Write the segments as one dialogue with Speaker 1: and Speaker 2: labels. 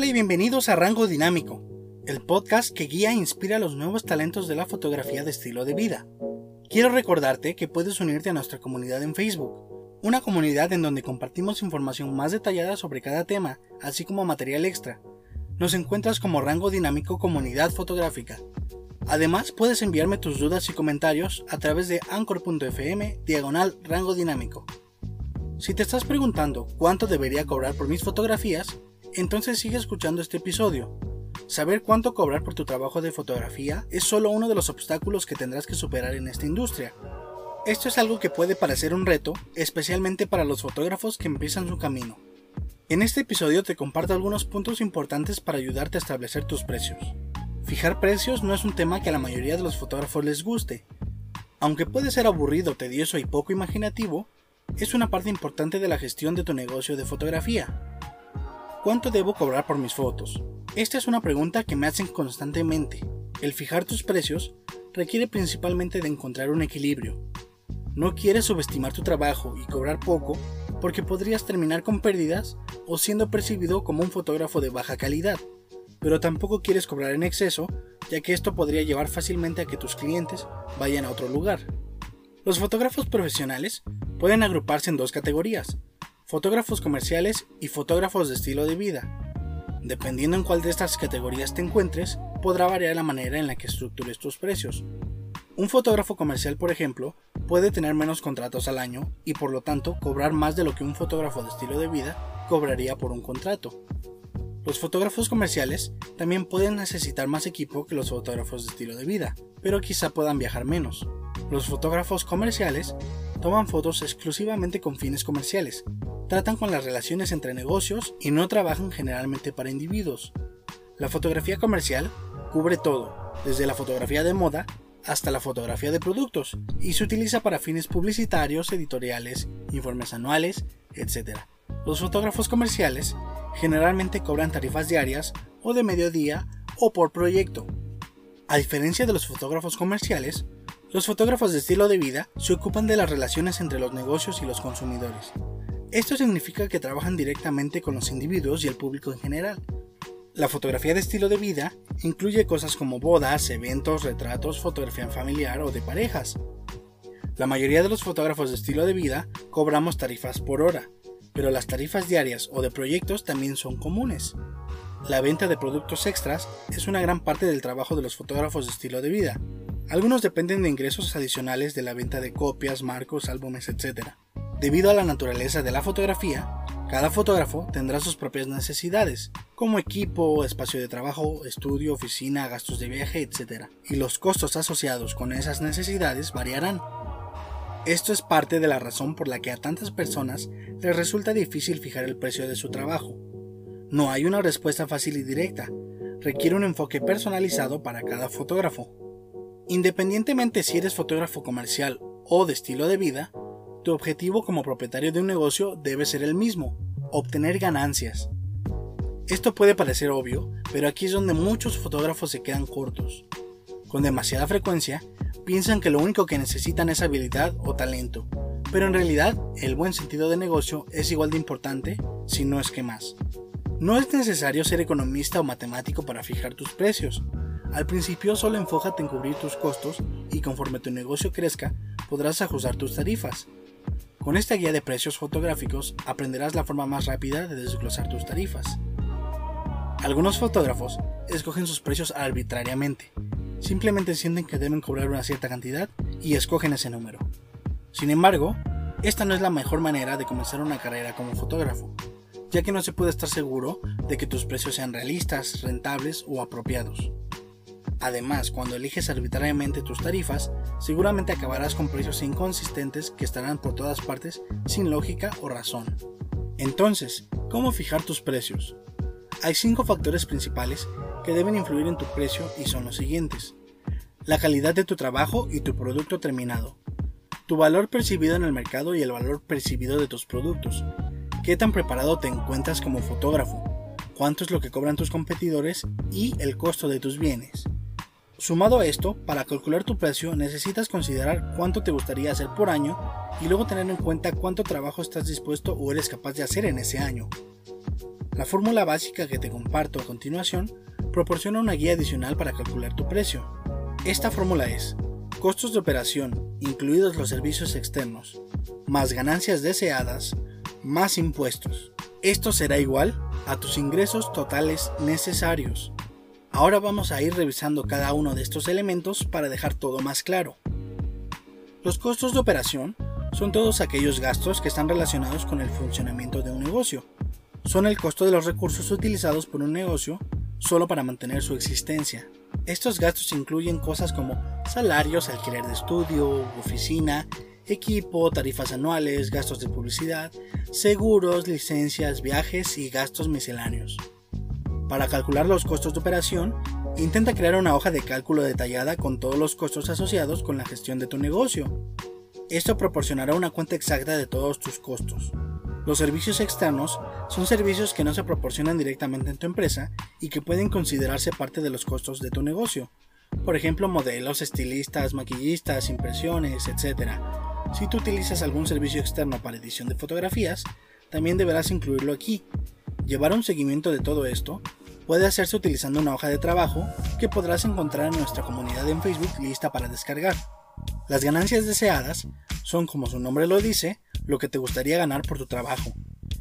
Speaker 1: Hola y bienvenidos a Rango Dinámico, el podcast que guía e inspira a los nuevos talentos de la fotografía de estilo de vida. Quiero recordarte que puedes unirte a nuestra comunidad en Facebook, una comunidad en donde compartimos información más detallada sobre cada tema, así como material extra. Nos encuentras como Rango Dinámico Comunidad Fotográfica. Además, puedes enviarme tus dudas y comentarios a través de anchor.fm diagonal rango dinámico. Si te estás preguntando cuánto debería cobrar por mis fotografías, entonces sigue escuchando este episodio. Saber cuánto cobrar por tu trabajo de fotografía es solo uno de los obstáculos que tendrás que superar en esta industria. Esto es algo que puede parecer un reto, especialmente para los fotógrafos que empiezan su camino. En este episodio te comparto algunos puntos importantes para ayudarte a establecer tus precios. Fijar precios no es un tema que a la mayoría de los fotógrafos les guste. Aunque puede ser aburrido, tedioso y poco imaginativo, es una parte importante de la gestión de tu negocio de fotografía. ¿Cuánto debo cobrar por mis fotos? Esta es una pregunta que me hacen constantemente. El fijar tus precios requiere principalmente de encontrar un equilibrio. No quieres subestimar tu trabajo y cobrar poco porque podrías terminar con pérdidas o siendo percibido como un fotógrafo de baja calidad, pero tampoco quieres cobrar en exceso ya que esto podría llevar fácilmente a que tus clientes vayan a otro lugar. Los fotógrafos profesionales pueden agruparse en dos categorías, fotógrafos comerciales y fotógrafos de estilo de vida. Dependiendo en cuál de estas categorías te encuentres, podrá variar la manera en la que estructures tus precios. Un fotógrafo comercial, por ejemplo, puede tener menos contratos al año y por lo tanto cobrar más de lo que un fotógrafo de estilo de vida cobraría por un contrato. Los fotógrafos comerciales también pueden necesitar más equipo que los fotógrafos de estilo de vida, pero quizá puedan viajar menos. Los fotógrafos comerciales toman fotos exclusivamente con fines comerciales, tratan con las relaciones entre negocios y no trabajan generalmente para individuos. La fotografía comercial cubre todo, desde la fotografía de moda hasta la fotografía de productos, y se utiliza para fines publicitarios, editoriales, informes anuales, etc. Los fotógrafos comerciales generalmente cobran tarifas diarias o de mediodía o por proyecto. A diferencia de los fotógrafos comerciales, los fotógrafos de estilo de vida se ocupan de las relaciones entre los negocios y los consumidores. Esto significa que trabajan directamente con los individuos y el público en general. La fotografía de estilo de vida incluye cosas como bodas, eventos, retratos, fotografía familiar o de parejas. La mayoría de los fotógrafos de estilo de vida cobramos tarifas por hora, pero las tarifas diarias o de proyectos también son comunes. La venta de productos extras es una gran parte del trabajo de los fotógrafos de estilo de vida. Algunos dependen de ingresos adicionales de la venta de copias, marcos, álbumes, etc. Debido a la naturaleza de la fotografía, cada fotógrafo tendrá sus propias necesidades, como equipo, espacio de trabajo, estudio, oficina, gastos de viaje, etc. Y los costos asociados con esas necesidades variarán. Esto es parte de la razón por la que a tantas personas les resulta difícil fijar el precio de su trabajo. No hay una respuesta fácil y directa, requiere un enfoque personalizado para cada fotógrafo. Independientemente si eres fotógrafo comercial o de estilo de vida, tu objetivo como propietario de un negocio debe ser el mismo, obtener ganancias. Esto puede parecer obvio, pero aquí es donde muchos fotógrafos se quedan cortos. Con demasiada frecuencia, piensan que lo único que necesitan es habilidad o talento, pero en realidad el buen sentido de negocio es igual de importante, si no es que más. No es necesario ser economista o matemático para fijar tus precios. Al principio solo enfócate en cubrir tus costos y conforme tu negocio crezca podrás ajustar tus tarifas. Con esta guía de precios fotográficos aprenderás la forma más rápida de desglosar tus tarifas. Algunos fotógrafos escogen sus precios arbitrariamente. Simplemente sienten que deben cobrar una cierta cantidad y escogen ese número. Sin embargo, esta no es la mejor manera de comenzar una carrera como fotógrafo, ya que no se puede estar seguro de que tus precios sean realistas, rentables o apropiados. Además, cuando eliges arbitrariamente tus tarifas, seguramente acabarás con precios inconsistentes que estarán por todas partes sin lógica o razón. Entonces, ¿cómo fijar tus precios? Hay cinco factores principales que deben influir en tu precio y son los siguientes. La calidad de tu trabajo y tu producto terminado. Tu valor percibido en el mercado y el valor percibido de tus productos. ¿Qué tan preparado te encuentras como fotógrafo? ¿Cuánto es lo que cobran tus competidores? Y el costo de tus bienes. Sumado a esto, para calcular tu precio necesitas considerar cuánto te gustaría hacer por año y luego tener en cuenta cuánto trabajo estás dispuesto o eres capaz de hacer en ese año. La fórmula básica que te comparto a continuación proporciona una guía adicional para calcular tu precio. Esta fórmula es costos de operación, incluidos los servicios externos, más ganancias deseadas, más impuestos. Esto será igual a tus ingresos totales necesarios. Ahora vamos a ir revisando cada uno de estos elementos para dejar todo más claro. Los costos de operación son todos aquellos gastos que están relacionados con el funcionamiento de un negocio. Son el costo de los recursos utilizados por un negocio solo para mantener su existencia. Estos gastos incluyen cosas como salarios, alquiler de estudio, oficina, equipo, tarifas anuales, gastos de publicidad, seguros, licencias, viajes y gastos misceláneos. Para calcular los costos de operación, intenta crear una hoja de cálculo detallada con todos los costos asociados con la gestión de tu negocio. Esto proporcionará una cuenta exacta de todos tus costos. Los servicios externos son servicios que no se proporcionan directamente en tu empresa y que pueden considerarse parte de los costos de tu negocio. Por ejemplo, modelos, estilistas, maquillistas, impresiones, etc. Si tú utilizas algún servicio externo para edición de fotografías, también deberás incluirlo aquí. Llevar un seguimiento de todo esto puede hacerse utilizando una hoja de trabajo que podrás encontrar en nuestra comunidad en Facebook lista para descargar. Las ganancias deseadas son, como su nombre lo dice, lo que te gustaría ganar por tu trabajo.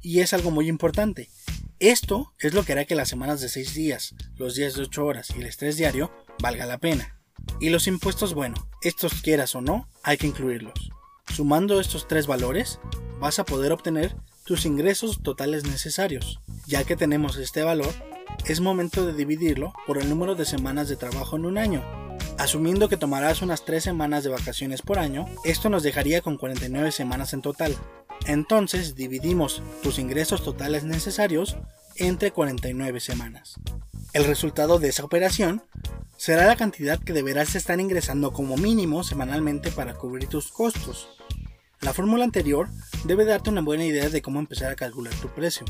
Speaker 1: Y es algo muy importante. Esto es lo que hará que las semanas de 6 días, los días de 8 horas y el estrés diario valga la pena. Y los impuestos, bueno, estos quieras o no, hay que incluirlos. Sumando estos tres valores, vas a poder obtener tus ingresos totales necesarios. Ya que tenemos este valor, es momento de dividirlo por el número de semanas de trabajo en un año. Asumiendo que tomarás unas 3 semanas de vacaciones por año, esto nos dejaría con 49 semanas en total. Entonces dividimos tus ingresos totales necesarios entre 49 semanas. El resultado de esa operación será la cantidad que deberás estar ingresando como mínimo semanalmente para cubrir tus costos. La fórmula anterior debe darte una buena idea de cómo empezar a calcular tu precio.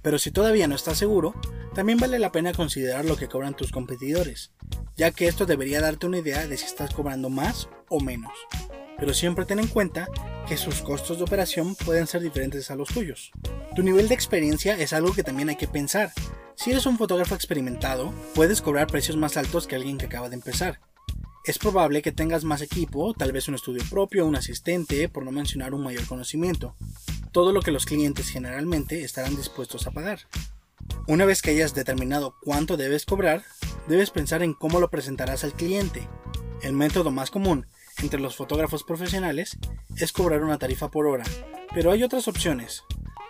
Speaker 1: Pero si todavía no estás seguro, también vale la pena considerar lo que cobran tus competidores, ya que esto debería darte una idea de si estás cobrando más o menos. Pero siempre ten en cuenta que sus costos de operación pueden ser diferentes a los tuyos. Tu nivel de experiencia es algo que también hay que pensar. Si eres un fotógrafo experimentado, puedes cobrar precios más altos que alguien que acaba de empezar, es probable que tengas más equipo, tal vez un estudio propio, un asistente, por no mencionar un mayor conocimiento. Todo lo que los clientes generalmente estarán dispuestos a pagar. Una vez que hayas determinado cuánto debes cobrar, debes pensar en cómo lo presentarás al cliente. El método más común entre los fotógrafos profesionales es cobrar una tarifa por hora, pero hay otras opciones.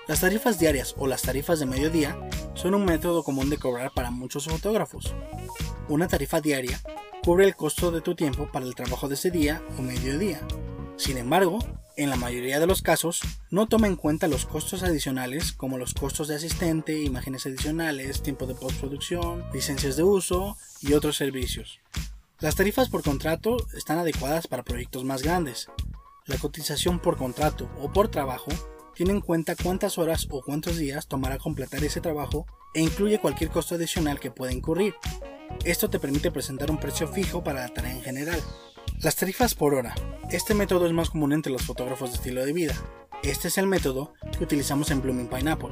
Speaker 1: Las tarifas diarias o las tarifas de mediodía son un método común de cobrar para muchos fotógrafos. Una tarifa diaria cubre el costo de tu tiempo para el trabajo de ese día o mediodía. Sin embargo, en la mayoría de los casos, no toma en cuenta los costos adicionales como los costos de asistente, imágenes adicionales, tiempo de postproducción, licencias de uso y otros servicios. Las tarifas por contrato están adecuadas para proyectos más grandes. La cotización por contrato o por trabajo tiene en cuenta cuántas horas o cuántos días tomará completar ese trabajo e incluye cualquier costo adicional que pueda incurrir. Esto te permite presentar un precio fijo para la tarea en general. Las tarifas por hora. Este método es más común entre los fotógrafos de estilo de vida. Este es el método que utilizamos en Blooming Pineapple.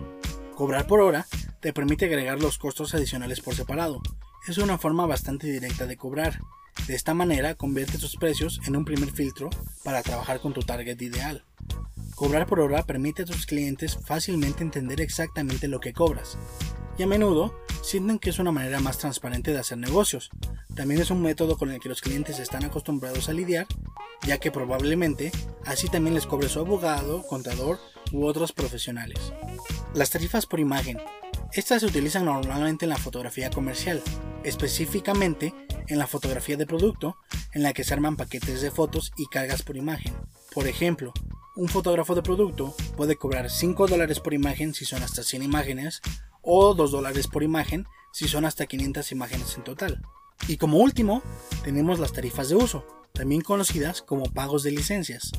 Speaker 1: Cobrar por hora te permite agregar los costos adicionales por separado. Es una forma bastante directa de cobrar. De esta manera convierte tus precios en un primer filtro para trabajar con tu target ideal. Cobrar por hora permite a tus clientes fácilmente entender exactamente lo que cobras y a menudo sienten que es una manera más transparente de hacer negocios. También es un método con el que los clientes están acostumbrados a lidiar, ya que probablemente así también les cobre su abogado, contador u otros profesionales. Las tarifas por imagen. Estas se utilizan normalmente en la fotografía comercial, específicamente en la fotografía de producto, en la que se arman paquetes de fotos y cargas por imagen. Por ejemplo, un fotógrafo de producto puede cobrar 5 dólares por imagen si son hasta 100 imágenes o 2 dólares por imagen si son hasta 500 imágenes en total. Y como último, tenemos las tarifas de uso, también conocidas como pagos de licencias.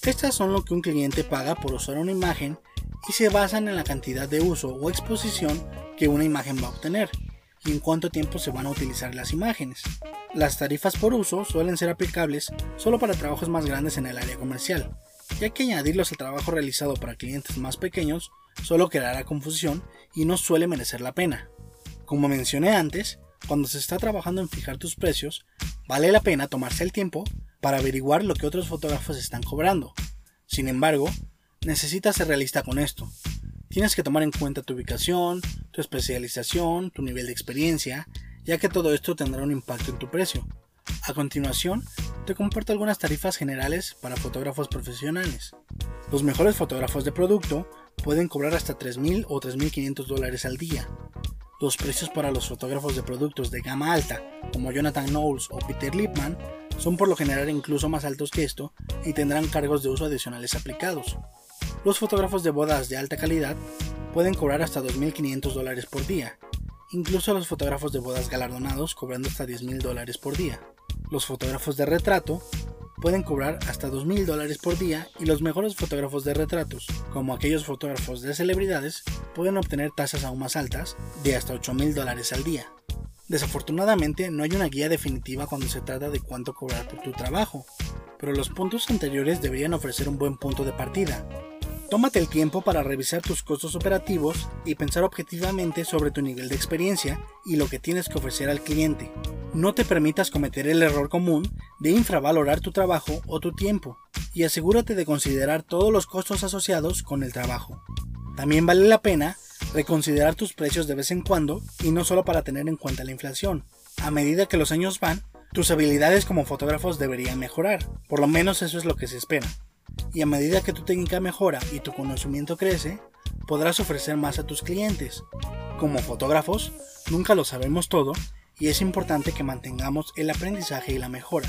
Speaker 1: Estas son lo que un cliente paga por usar una imagen y se basan en la cantidad de uso o exposición que una imagen va a obtener y en cuánto tiempo se van a utilizar las imágenes. Las tarifas por uso suelen ser aplicables solo para trabajos más grandes en el área comercial, ya que añadirlos al trabajo realizado para clientes más pequeños solo creará confusión y no suele merecer la pena. Como mencioné antes, cuando se está trabajando en fijar tus precios, vale la pena tomarse el tiempo para averiguar lo que otros fotógrafos están cobrando. Sin embargo, necesitas ser realista con esto. Tienes que tomar en cuenta tu ubicación, tu especialización, tu nivel de experiencia, ya que todo esto tendrá un impacto en tu precio. A continuación, te comparto algunas tarifas generales para fotógrafos profesionales. Los mejores fotógrafos de producto pueden cobrar hasta 3.000 o 3.500 dólares al día. Los precios para los fotógrafos de productos de gama alta, como Jonathan Knowles o Peter Lipman, son por lo general incluso más altos que esto y tendrán cargos de uso adicionales aplicados. Los fotógrafos de bodas de alta calidad pueden cobrar hasta 2.500 dólares por día, incluso los fotógrafos de bodas galardonados cobrando hasta 10.000 dólares por día. Los fotógrafos de retrato pueden cobrar hasta 2.000 dólares por día y los mejores fotógrafos de retratos, como aquellos fotógrafos de celebridades, pueden obtener tasas aún más altas, de hasta 8.000 dólares al día. Desafortunadamente no hay una guía definitiva cuando se trata de cuánto cobrar por tu trabajo, pero los puntos anteriores deberían ofrecer un buen punto de partida. Tómate el tiempo para revisar tus costos operativos y pensar objetivamente sobre tu nivel de experiencia y lo que tienes que ofrecer al cliente. No te permitas cometer el error común de infravalorar tu trabajo o tu tiempo y asegúrate de considerar todos los costos asociados con el trabajo. También vale la pena reconsiderar tus precios de vez en cuando y no solo para tener en cuenta la inflación. A medida que los años van, tus habilidades como fotógrafos deberían mejorar, por lo menos eso es lo que se espera. Y a medida que tu técnica mejora y tu conocimiento crece, podrás ofrecer más a tus clientes. Como fotógrafos, nunca lo sabemos todo y es importante que mantengamos el aprendizaje y la mejora.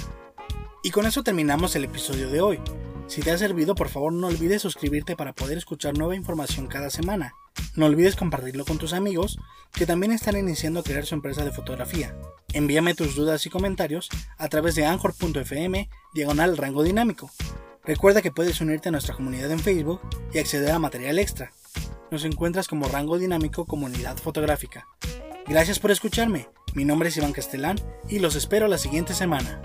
Speaker 1: Y con eso terminamos el episodio de hoy. Si te ha servido, por favor no olvides suscribirte para poder escuchar nueva información cada semana. No olvides compartirlo con tus amigos que también están iniciando a crear su empresa de fotografía. Envíame tus dudas y comentarios a través de anchor.fm diagonal rango dinámico. Recuerda que puedes unirte a nuestra comunidad en Facebook y acceder a material extra. Nos encuentras como Rango Dinámico Comunidad Fotográfica. Gracias por escucharme. Mi nombre es Iván Castelán y los espero la siguiente semana.